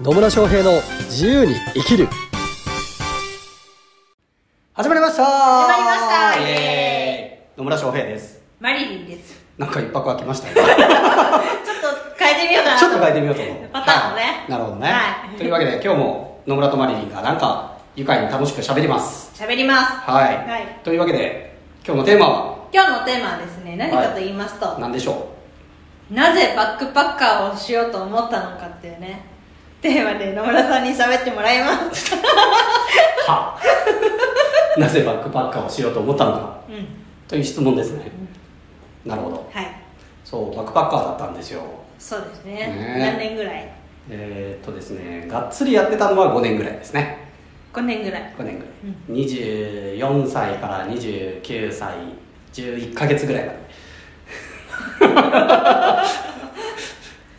野村翔平の自由に生きる。始まりました。始まりました。イエーイ。野村翔平です。マリリンです。なんか一泊空きましたね ちょっと変えてみようかなちょっと変えてみようと思う。パターンをね。はい。なるほどね、はい。というわけで今日も野村とマリリンがなんか愉快に楽しく喋ります。喋ります。はい、はい。というわけで今日のテーマは？今日のテーマはですね、何かと言いますと、何でしょなぜバックパッカーをしようと思ったのかっていうね、テーマで野村さんに喋ってもらいます。うはなぜバックパッカーをしようと思ったのかうん。という質問ですね、なるほどはい。そうバックパッカーだったんですよそうですね。ね何年ぐらい？えー、っとですねがっつりやってたのは5年ぐらいですね ?5 年ぐらい。5年ぐらい、24歳から29歳11ヶ月ぐらいまで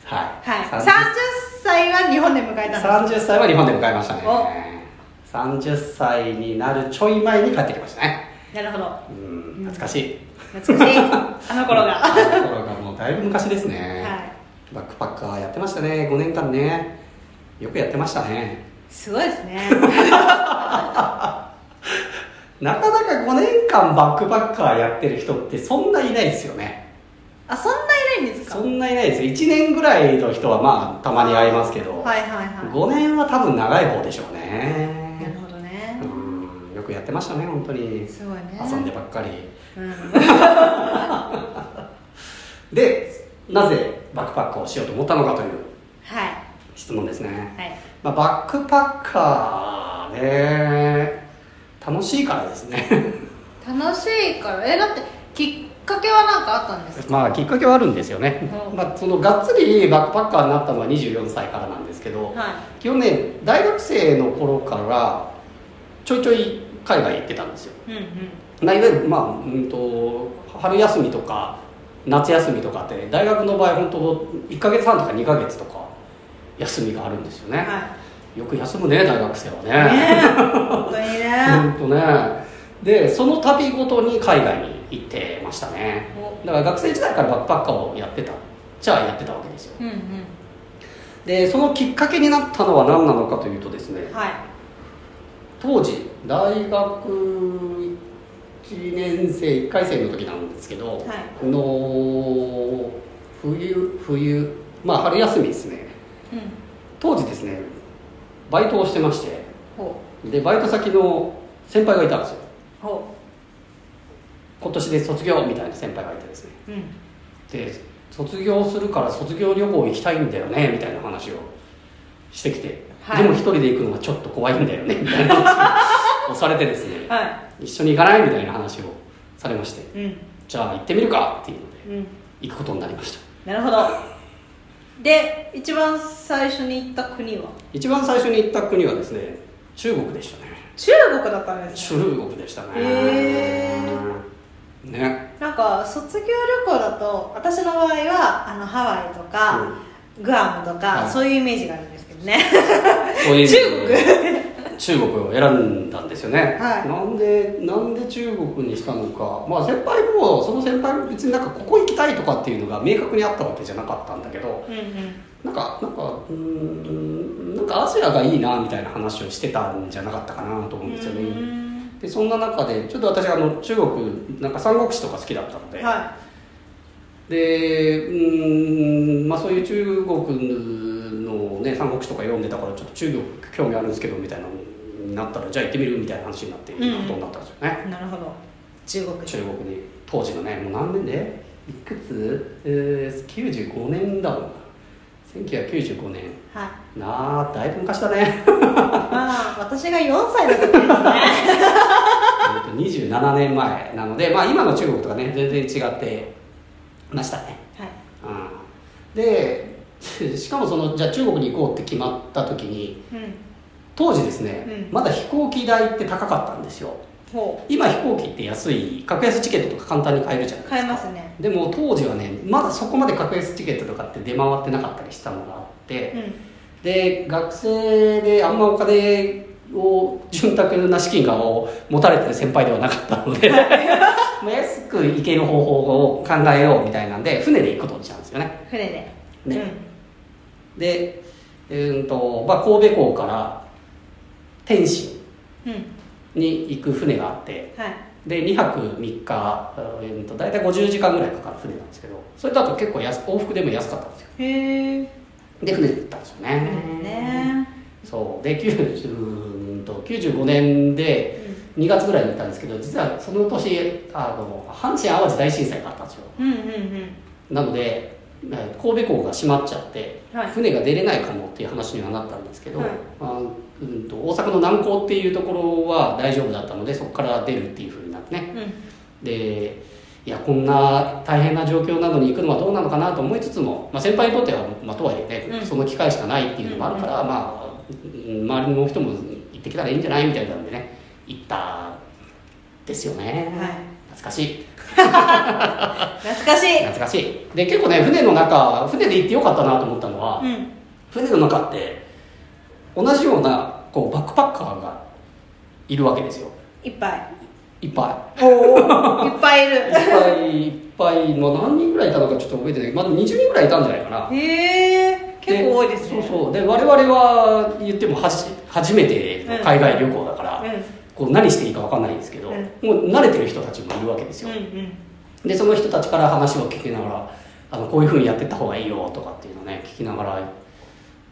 はい、はい。30 30歳は日本で迎えたんです。30歳は日本で迎えましたねお30歳になるちょい前に帰ってきましたねなるほど。うん懐かしい、懐かしい。あの頃が。あの頃がもうだいぶ昔ですね、はい。バックパッカーやってましたね5年間ねよくやってましたねすごいですね。なかなか5年間バックパッカーやってる人ってそんないないですよねあ、そんなですか？そんないないですよ1年ぐらいの人はまあたまに会いますけど、はいはいはい。5年は多分長い方でしょうなねるほどね。うんよくやってましたね本当にすごいね。遊んでばっかりうん。でなぜバックパッカーをしようと思ったのかというはい。質問ですね、はい。まあ、バックパッカーね楽しいからですね楽しいから、え、だって、きっかけは何かあったんですか？まあきっかけはあるんですよね、うんまあ、そのがっつりバックパッカーになったのは24歳からなんですけど、は基本ね大学生の頃からちょいちょい海外行ってたんですよ、い。うんうん。まあ、いわゆる、まあうん、と春休みとか夏休みとかって大学の場合本当1ヶ月半とか2ヶ月とか休みがあるんですよね、はよく休むね大学生はねい。ねえ、本当にね。本当ねでその度ごとに海外に行ってましたね。お。だから学生時代からバックパッカーをやってたじゃあやってたわけですよ。うんうん。でそのきっかけになったのは何なのかというとですねはい。当時大学1年生1回生の時なんですけど、はい。の冬冬まあ春休みですね。うん。当時ですねバイトをしてましてほでバイト先の先輩がいたんですよ今年で卒業みたいな先輩がいてですねう。うん。で卒業するから卒業旅行行きたいんだよねみたいな話をしてきて、はいでも一人で行くのがちょっと怖いんだよね みたいな話をされてですねは一緒に行かないみたいな話をされましてい。うん。じゃあ行ってみるかっていうのでうん。行くことになりましたなるほど。で、一番最初に行った国は？一番最初に行った国はですね中国でしたね中国だったんですね。中国でしたねへね。なんか卒業旅行だと私の場合はあのハワイとか、グアムとか、はい。そういうイメージがあるんですけどね。そういう中中国を選んだんですよね、はい。なんでなんで中国にしたのか。まあ先輩もその先輩も別になんかここ行きたいとかっていうのが明確にあったわけじゃなかったんだけど。うんうん。なんかなんかうーんなんかアジアがいいなみたいな話をしてたんじゃなかったかなと思うんですよね、うんでそんな中でちょっと私あの中国なんか三国志とか好きだったので、はでうーんまあそういう中国のね三国志とか読んでたからちょっと中国興味あるんですけどみたいなになったらじゃあ行ってみるみたいな話になってことになったんですよね、いなるほど。中国。中国に当時のねもう何年で？いくつ、えー、95年だもんな。1995年。はいなあだいぶ昔だね。まあ私が4歳の時ですね。27年前なのでまあ今の中国とかね全然違ってましたね。はい。うんで しかもそのじゃあ中国に行こうって決まった時にうん。当時ですね、うん。まだ飛行機代って高かったんですよ。ほ今飛行機って安い格安チケットとか簡単に買えるじゃないうですか。買えますね。でも当時はねまだそこまで格安チケットとかって出回ってなかったりしたのがあって、うんで学生であんまお金を潤沢な資金がを持たれてる先輩ではなかったので まあ安く行ける方法を考えようみたいなんで船で行くことにしたんですよね。船で。ね。でえーとまあ、神戸港から天津うん。に行く船があってはい。で2泊3日、えー、と大体50時間ぐらいかかる船なんですけどそれだと結構安往復でも安かったんですよ。へえで船で行ったんですよね。ね。そう。で90と95年で2月ぐらいに行ったんですけど実はその年あの阪神・淡路大震災があったんですよ。うんうんうん。なのでえー神戸港が閉まっちゃって、はい。船が出れないかもっていう話にはなったんですけど、はい。あうん、と大阪の南港っていうところは大丈夫だったのでそこから出るっていうふうになってね。うん。でいやこんな大変な状況なのに行くのはどうなのかなと思いつつも、まあ、先輩にとっては、まあ、とはいえね、うん。その機会しかないっていうのもあるから、まあうん周りの人も行ってきたらいいんじゃないみたいなんでね行ったですよね、はい。懐かしい。懐かしい。懐かしい。で結構ね船の中船で行ってよかったなと思ったのは、うん。船の中って同じようなこうバックパッカーがいるわけですよ。いっぱいいっぱおおいっぱいいる。いいっぱいいっぱい、まあ、何人ぐらいいたのかちょっと覚えてない。まだ20人ぐらいいたんじゃないかな。へえ結構多いですね。そうそう。で我々は言ってもはじ初めての海外旅行だから、うん。こう何していいか分かんないんですけど、うん。もう慣れてる人たちもいるわけですよ。うんうん。でその人たちから話を聞きながらあのこういうふうにやってった方がいいよとかっていうのをね聞きながら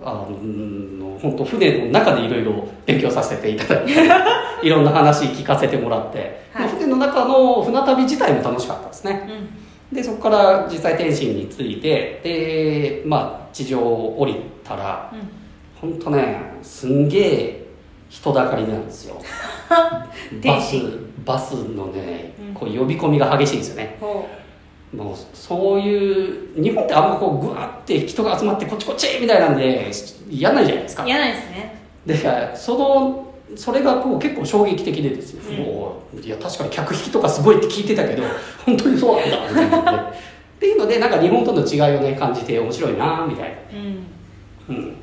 あのうん本当船の中でいろいろ勉強させていただいて いろんな話聞かせてもらって、はい。まあ船の中の船旅自体も楽しかったですね。うん。でそこから実際天津に着いてでまあ地上を降りたらうん。本当ねすんげえ人だかりなんですよ。バスバスのねうん。こう呼び込みが激しいんですよね。ほもうそういう日本ってあんまこうグワッて人が集まってこっちこっちみたいなんでやんないじゃないですか。う嫌ないですね。でそのそれがこう結構衝撃的でですよ、うん。もういや確かに客引きとかすごいって聞いてたけど 本当にそうなんだみた。いなねっていうのでなんか日本との違いをね感じて面白いなみたいうん。な、うん、っ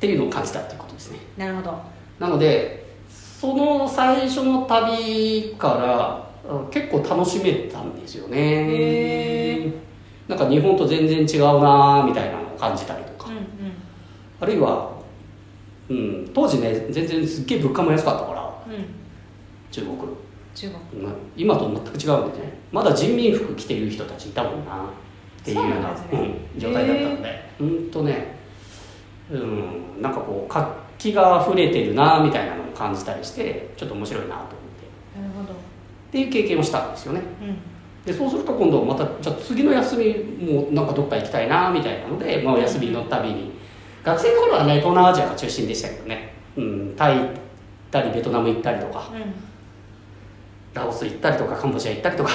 ていうのを感じたっていうことですね。なるほど。なのでその最初の旅からあ結構楽しめたんですよね。へなんか日本と全然違うなみたいなのを感じたりとか、うんうん。あるいは、うん、当時ね全然すっげえ物価も安かったから。うん。中国、中国。うん今と全く違うんでね。まだ人民服着てる人たちいたもんな。っていうようなね。うん状態だったので。うんとねうんなんかこう活気が溢れてるなみたいなのを感じたりしてちょっと面白いなとっていう経験をしたんですよね。うん。でそうすると今度またじゃあ次の休みもなんかどっか行きたいなみたいなので、まあ、休みのたびに。学生の頃はね東南アジアが中心でしたけどね、うん、タイ行ったりベトナム行ったりとか。うん。ラオス行ったりとかカンボジア行ったりとか。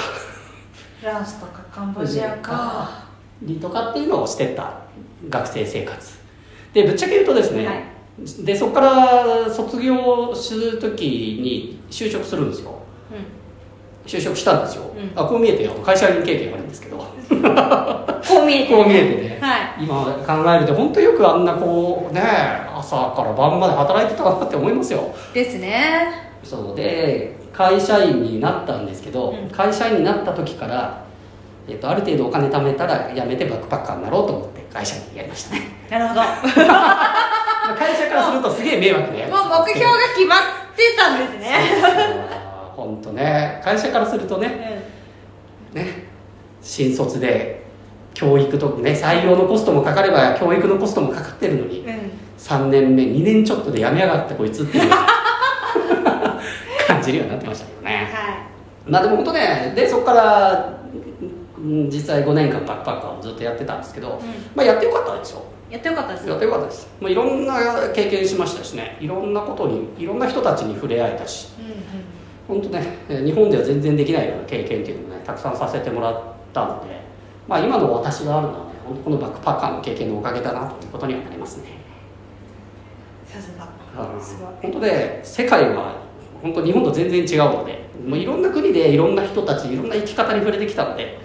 ラオスとかカンボジアか。りとかっていうのをしてった学生生活。でぶっちゃけ言うとですね、はい。でそこから卒業する時に就職するんですよ。う就職したんですよ、うん。あこう見えて会社員経験があるんですけど。ん こう見えてこう見えてね。はい。今考えると本当よくあんなこうね朝から晩まで働いてたなって思いますよ。ですね。そうで会社員になったんですけど、うん。会社員になった時から、えっと、ある程度お金貯めたら辞めてバックパッカーになろうと思って会社にやりましたね。なるほど。まあ会社からするとすげえ迷惑なやつもう目標が決まってたんですね本当ね。会社からするとね。ね。新卒で教育とね採用のコストもかかれば教育のコストもかかってるのにうん。うん3年目2年ちょっとで辞めやがってこいつっていう 感じるようになってましたけどね。はまあでも本当ねでそこからうん実際5年間バックパッカーをずっとやってたんですけど、い、うん、まあやってよかったですよやってよかったですやってよかったですもういろんな経験しましたしねいろんなことにいろんな人たちに触れ合えたしうんうん本当ねえー日本では全然できないような経験っていうのをねたくさんさせてもらったのでまあ今の私があるのはね本当このバックパッカーの経験のおかげだなということにはなりますね。さすが。本当で世界は本当日本と全然違うのでもういろんな国でいろんな人たちいろんな生き方に触れてきたので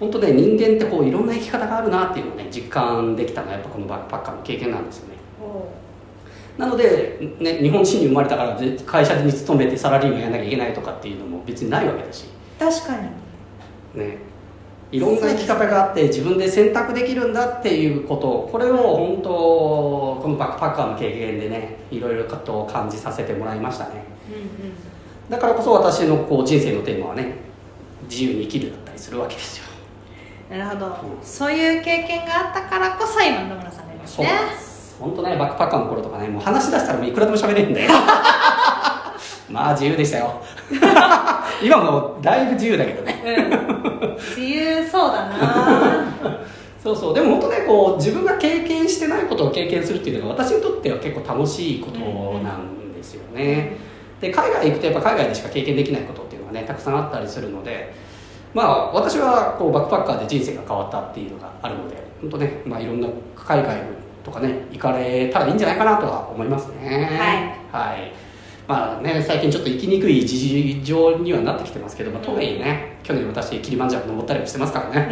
本当ね人間ってこういろんな生き方があるなっていうのをね実感できたのはやっぱこのバックパッカーの経験なんですよね。おなので、ね、日本人に生まれたからぜ会社に勤めてサラリーマンやんなきゃいけないとかっていうのも別にないわけだし。確かに。ね。いろんな生き方があって自分で選択できるんだっていうこと。これを本当のバックパッカーの経験でねいろいろことを感じさせてもらいましたね。うんうん。だからこそ私のこう人生のテーマはね自由に生きるだったりするわけですよ。なるほど、うんそういう経験があったからこそ今野村さんがいますそうねなんです本当ねバックパッカーの頃とかねもう話し出したらもういくらでも喋れるんだよ。まあ自由でしたよ。今もだいぶ自由だけどね。うん。自由そうだな。そうそう。でも本当ねこう自分が経験してないことを経験するっていうのが私にとっては結構楽しいことなんですよね、で海外行くとやっぱ海外でしか経験できないことっていうのがねたくさんあったりするのでまあ私はこうバックパッカーで人生が変わったっていうのがあるので本当ね、まあ、いろんな海外とかね行かれたらいいんじゃないかなとは思いますね。はい、まあね最近ちょっと行きにくい事情にはなってきてますけど、まあ、とはいえね去年私キリマンジャロ登ったりもしてますからね。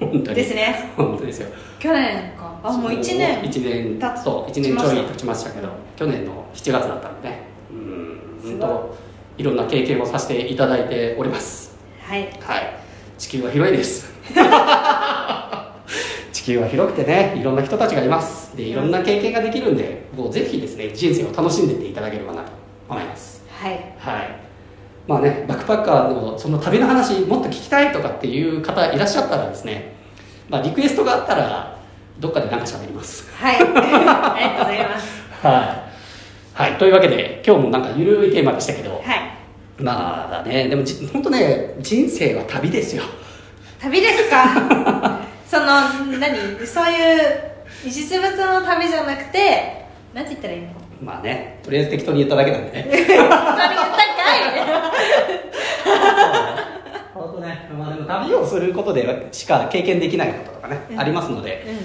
うん。本当に。ですね。本当ですよ。去年か。あもう1年。1年経つ。そう1年ちょい経ちました。けど去年の7月だったんでね。うん。すごい。本当いろんな経験をさせていただいております。はい。はい。地球は広いです 地球は広くてねいろんな人たちがいます。でいろんな経験ができるんでもうぜひですね人生を楽しんでいっていただければなと思います。はい。はい。まあねバックパッカーのその旅の話もっと聞きたいとかっていう方いらっしゃったらですね、まあ、リクエストがあったらどっかで何か喋ります。はい。ありがとうございます。はい、はい、というわけで今日もなんかゆるいテーマでしたけどはい。まあねでもじ本当ね人生は旅ですよ。旅ですか？その何？そういう実物の旅じゃなくてなんて言ったらいいの？まあねとりあえず適当に言っただけなんでね。本当に言ったんかい。本当ね、まあ、でも旅をすることでしか経験できないこととかね、うん。ありますのでうん。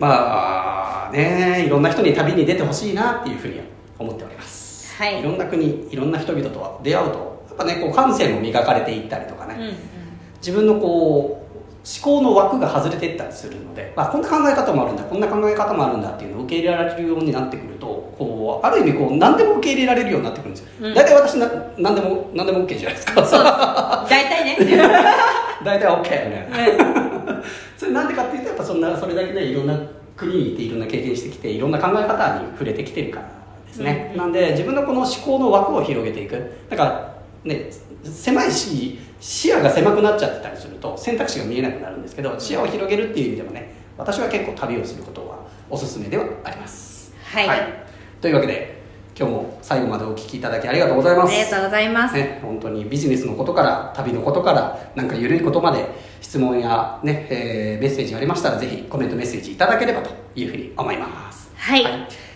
まあねいろんな人に旅に出てほしいなっていうふうに思っております、はいろんな国いろんな人々と出会うとやっぱねこう感性も磨かれていったりとかね、うんうん。自分のこう思考の枠が外れていったりするので、まあ、こんな考え方もあるんだこんな考え方もあるんだっていうのを受け入れられるようになってくるとこうある意味こう何でも受け入れられるようになってくるんですよ、うん。大体私な何でも何でも OK じゃないですか。そう。大体ね。大体 OK よね。それなんでかっていうとやっぱそんなそれだけねいろんな国に行っていろんな経験してきていろんな考え方に触れてきてるからですね、うん。なんで自分のこの思考の枠を広げていく。だからね狭いし視野が狭くなっちゃってたりすると選択肢が見えなくなるんですけど視野を広げるっていう意味でもね私は結構旅をすることはおすすめではあります。はい。というわけで今日も最後までお聞きいただきありがとうございます。ありがとうございます、ね、本当にビジネスのことから旅のことからなんか緩いことまで質問や、ねえーメッセージありましたらぜひコメントメッセージいただければというふうに思います。はい。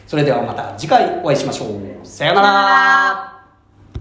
それではまた次回お会いしましょう。さようなら